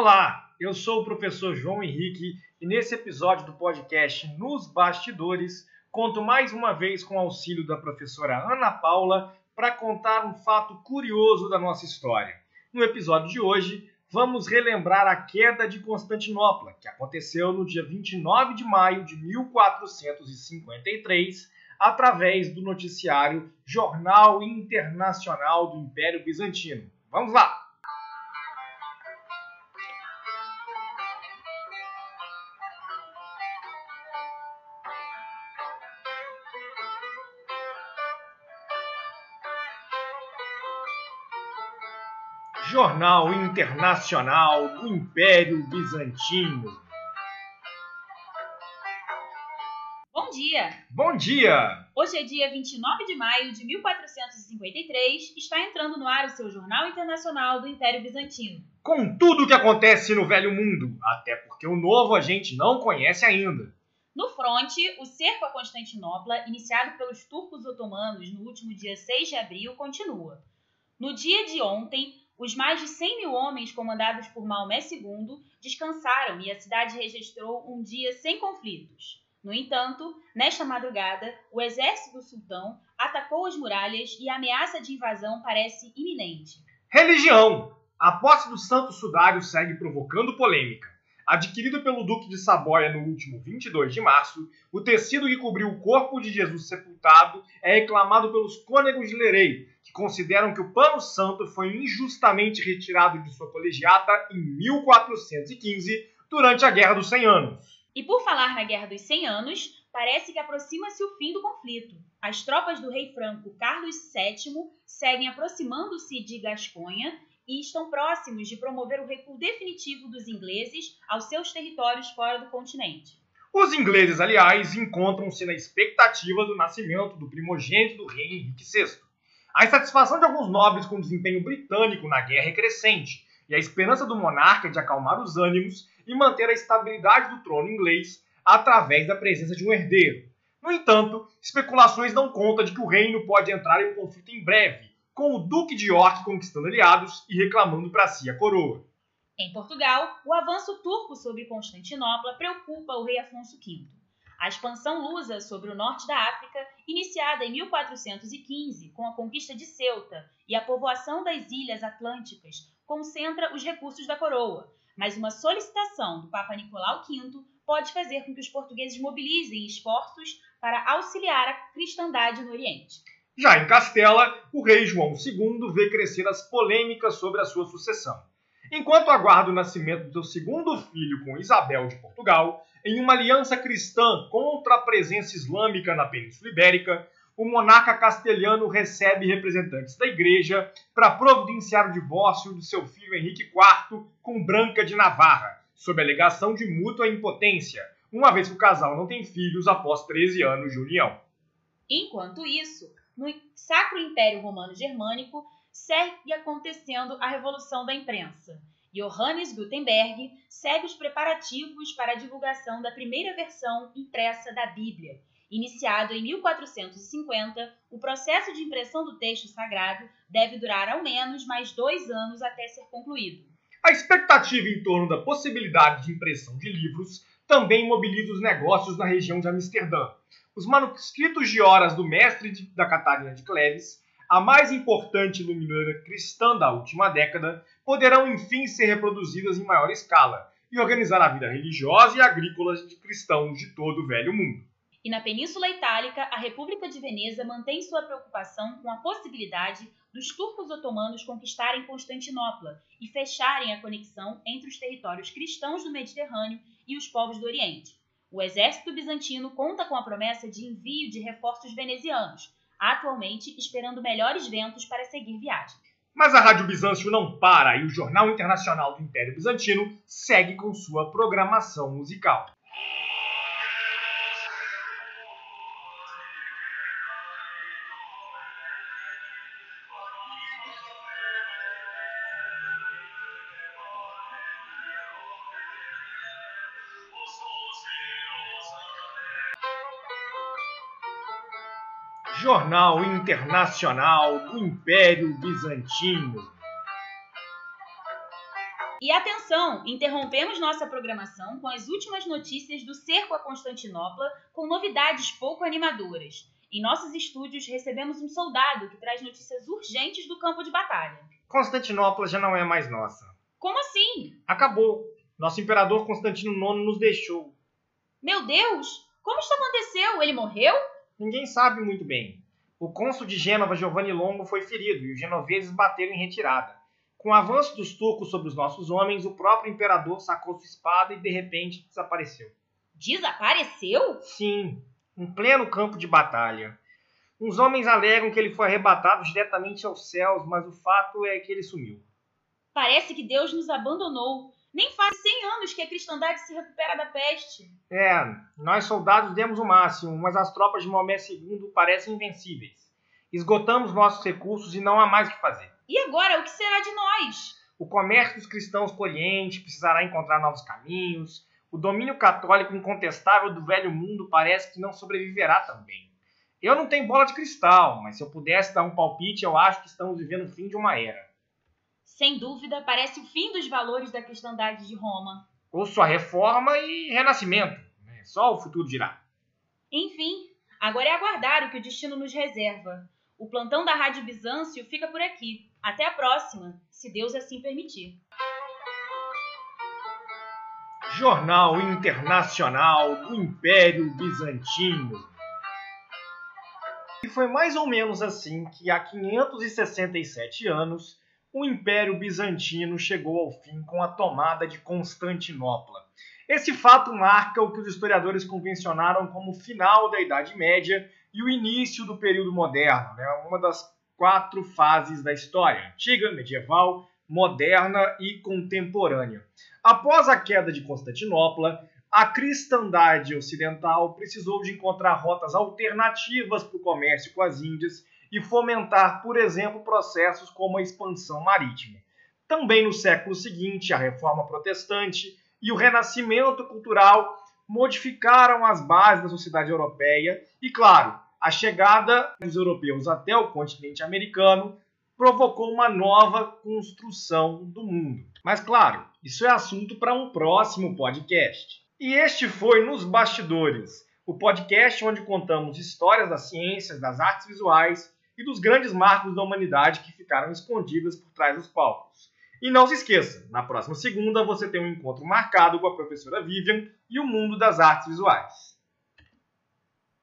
Olá, eu sou o professor João Henrique e nesse episódio do podcast Nos Bastidores conto mais uma vez com o auxílio da professora Ana Paula para contar um fato curioso da nossa história. No episódio de hoje, vamos relembrar a queda de Constantinopla, que aconteceu no dia 29 de maio de 1453, através do noticiário Jornal Internacional do Império Bizantino. Vamos lá! Jornal Internacional do Império Bizantino. Bom dia! Bom dia! Hoje é dia 29 de maio de 1453, está entrando no ar o seu Jornal Internacional do Império Bizantino. Com tudo o que acontece no Velho Mundo, até porque o novo a gente não conhece ainda. No fronte, o cerco a Constantinopla, iniciado pelos turcos otomanos no último dia 6 de abril, continua. No dia de ontem, os mais de 100 mil homens comandados por Maomé II descansaram e a cidade registrou um dia sem conflitos. No entanto, nesta madrugada, o exército do sultão atacou as muralhas e a ameaça de invasão parece iminente. Religião. A posse do Santo Sudário segue provocando polêmica. Adquirido pelo Duque de Saboia no último 22 de março, o tecido que cobriu o corpo de Jesus sepultado é reclamado pelos cônegos de Lerei, que consideram que o pano santo foi injustamente retirado de sua colegiata em 1415, durante a Guerra dos Cem Anos. E por falar na Guerra dos Cem Anos, parece que aproxima-se o fim do conflito. As tropas do rei franco Carlos VII seguem aproximando-se de Gasconha e estão próximos de promover o recuo definitivo dos ingleses aos seus territórios fora do continente. Os ingleses, aliás, encontram-se na expectativa do nascimento do primogênito do rei Henrique VI. A insatisfação de alguns nobres com o desempenho britânico na guerra é crescente, e a esperança do monarca de acalmar os ânimos e manter a estabilidade do trono inglês através da presença de um herdeiro. No entanto, especulações dão conta de que o reino pode entrar em conflito em breve, com o Duque de York conquistando aliados e reclamando para si a coroa. Em Portugal, o avanço turco sobre Constantinopla preocupa o rei Afonso V. A expansão lusa sobre o norte da África, iniciada em 1415 com a conquista de Ceuta e a povoação das ilhas atlânticas, concentra os recursos da coroa, mas uma solicitação do Papa Nicolau V pode fazer com que os portugueses mobilizem esforços para auxiliar a cristandade no Oriente. Já em Castela, o rei João II vê crescer as polêmicas sobre a sua sucessão. Enquanto aguarda o nascimento do seu segundo filho com Isabel de Portugal, em uma aliança cristã contra a presença islâmica na Península Ibérica, o monarca castelhano recebe representantes da igreja para providenciar o divórcio do seu filho Henrique IV com Branca de Navarra, sob alegação de mútua impotência, uma vez que o casal não tem filhos após 13 anos de união. Enquanto isso, no Sacro Império Romano Germânico, segue acontecendo a Revolução da Imprensa. Johannes Gutenberg segue os preparativos para a divulgação da primeira versão impressa da Bíblia. Iniciado em 1450, o processo de impressão do texto sagrado deve durar ao menos mais dois anos até ser concluído. A expectativa em torno da possibilidade de impressão de livros também mobiliza os negócios na região de Amsterdã, os manuscritos de horas do mestre de, da Catarina de Cleves, a mais importante iluminadora cristã da última década, poderão enfim ser reproduzidas em maior escala e organizar a vida religiosa e agrícola de cristãos de todo o velho mundo. E na Península Itálica, a República de Veneza mantém sua preocupação com a possibilidade dos turcos otomanos conquistarem Constantinopla e fecharem a conexão entre os territórios cristãos do Mediterrâneo e os povos do Oriente. O exército bizantino conta com a promessa de envio de reforços venezianos, atualmente esperando melhores ventos para seguir viagem. Mas a Rádio Bizâncio não para e o Jornal Internacional do Império Bizantino segue com sua programação musical. Jornal Internacional do Império Bizantino. E atenção, interrompemos nossa programação com as últimas notícias do cerco a Constantinopla, com novidades pouco animadoras. Em nossos estúdios recebemos um soldado que traz notícias urgentes do campo de batalha. Constantinopla já não é mais nossa. Como assim? Acabou. Nosso imperador Constantino IX nos deixou. Meu Deus! Como isso aconteceu? Ele morreu? Ninguém sabe muito bem. O cônsul de Gênova, Giovanni Longo, foi ferido e os genoveses bateram em retirada. Com o avanço dos turcos sobre os nossos homens, o próprio imperador sacou sua espada e de repente desapareceu. Desapareceu? Sim, em pleno campo de batalha. Uns homens alegam que ele foi arrebatado diretamente aos céus, mas o fato é que ele sumiu. Parece que Deus nos abandonou. Nem faz 100 anos que a cristandade se recupera da peste. É, nós soldados demos o máximo, mas as tropas de Maomé II parecem invencíveis. Esgotamos nossos recursos e não há mais o que fazer. E agora, o que será de nós? O comércio dos cristãos com o Oriente precisará encontrar novos caminhos. O domínio católico incontestável do velho mundo parece que não sobreviverá também. Eu não tenho bola de cristal, mas se eu pudesse dar um palpite, eu acho que estamos vivendo o fim de uma era. Sem dúvida, parece o fim dos valores da cristandade de Roma. Ou sua reforma e renascimento. Né? Só o futuro dirá. Enfim, agora é aguardar o que o destino nos reserva. O plantão da Rádio Bizâncio fica por aqui. Até a próxima, se Deus assim permitir. Jornal Internacional do Império Bizantino. E foi mais ou menos assim que há 567 anos o Império Bizantino chegou ao fim com a tomada de Constantinopla. Esse fato marca o que os historiadores convencionaram como o final da Idade Média e o início do período moderno, né? uma das quatro fases da história: antiga, medieval, moderna e contemporânea. Após a queda de Constantinopla, a cristandade ocidental precisou de encontrar rotas alternativas para o comércio com as Índias e fomentar, por exemplo, processos como a expansão marítima. Também no século seguinte, a reforma protestante e o renascimento cultural modificaram as bases da sociedade europeia e, claro, a chegada dos europeus até o continente americano provocou uma nova construção do mundo. Mas, claro, isso é assunto para um próximo podcast. E este foi Nos Bastidores, o podcast onde contamos histórias das ciências, das artes visuais e dos grandes marcos da humanidade que ficaram escondidas por trás dos palcos. E não se esqueça, na próxima segunda você tem um encontro marcado com a professora Vivian e o mundo das artes visuais.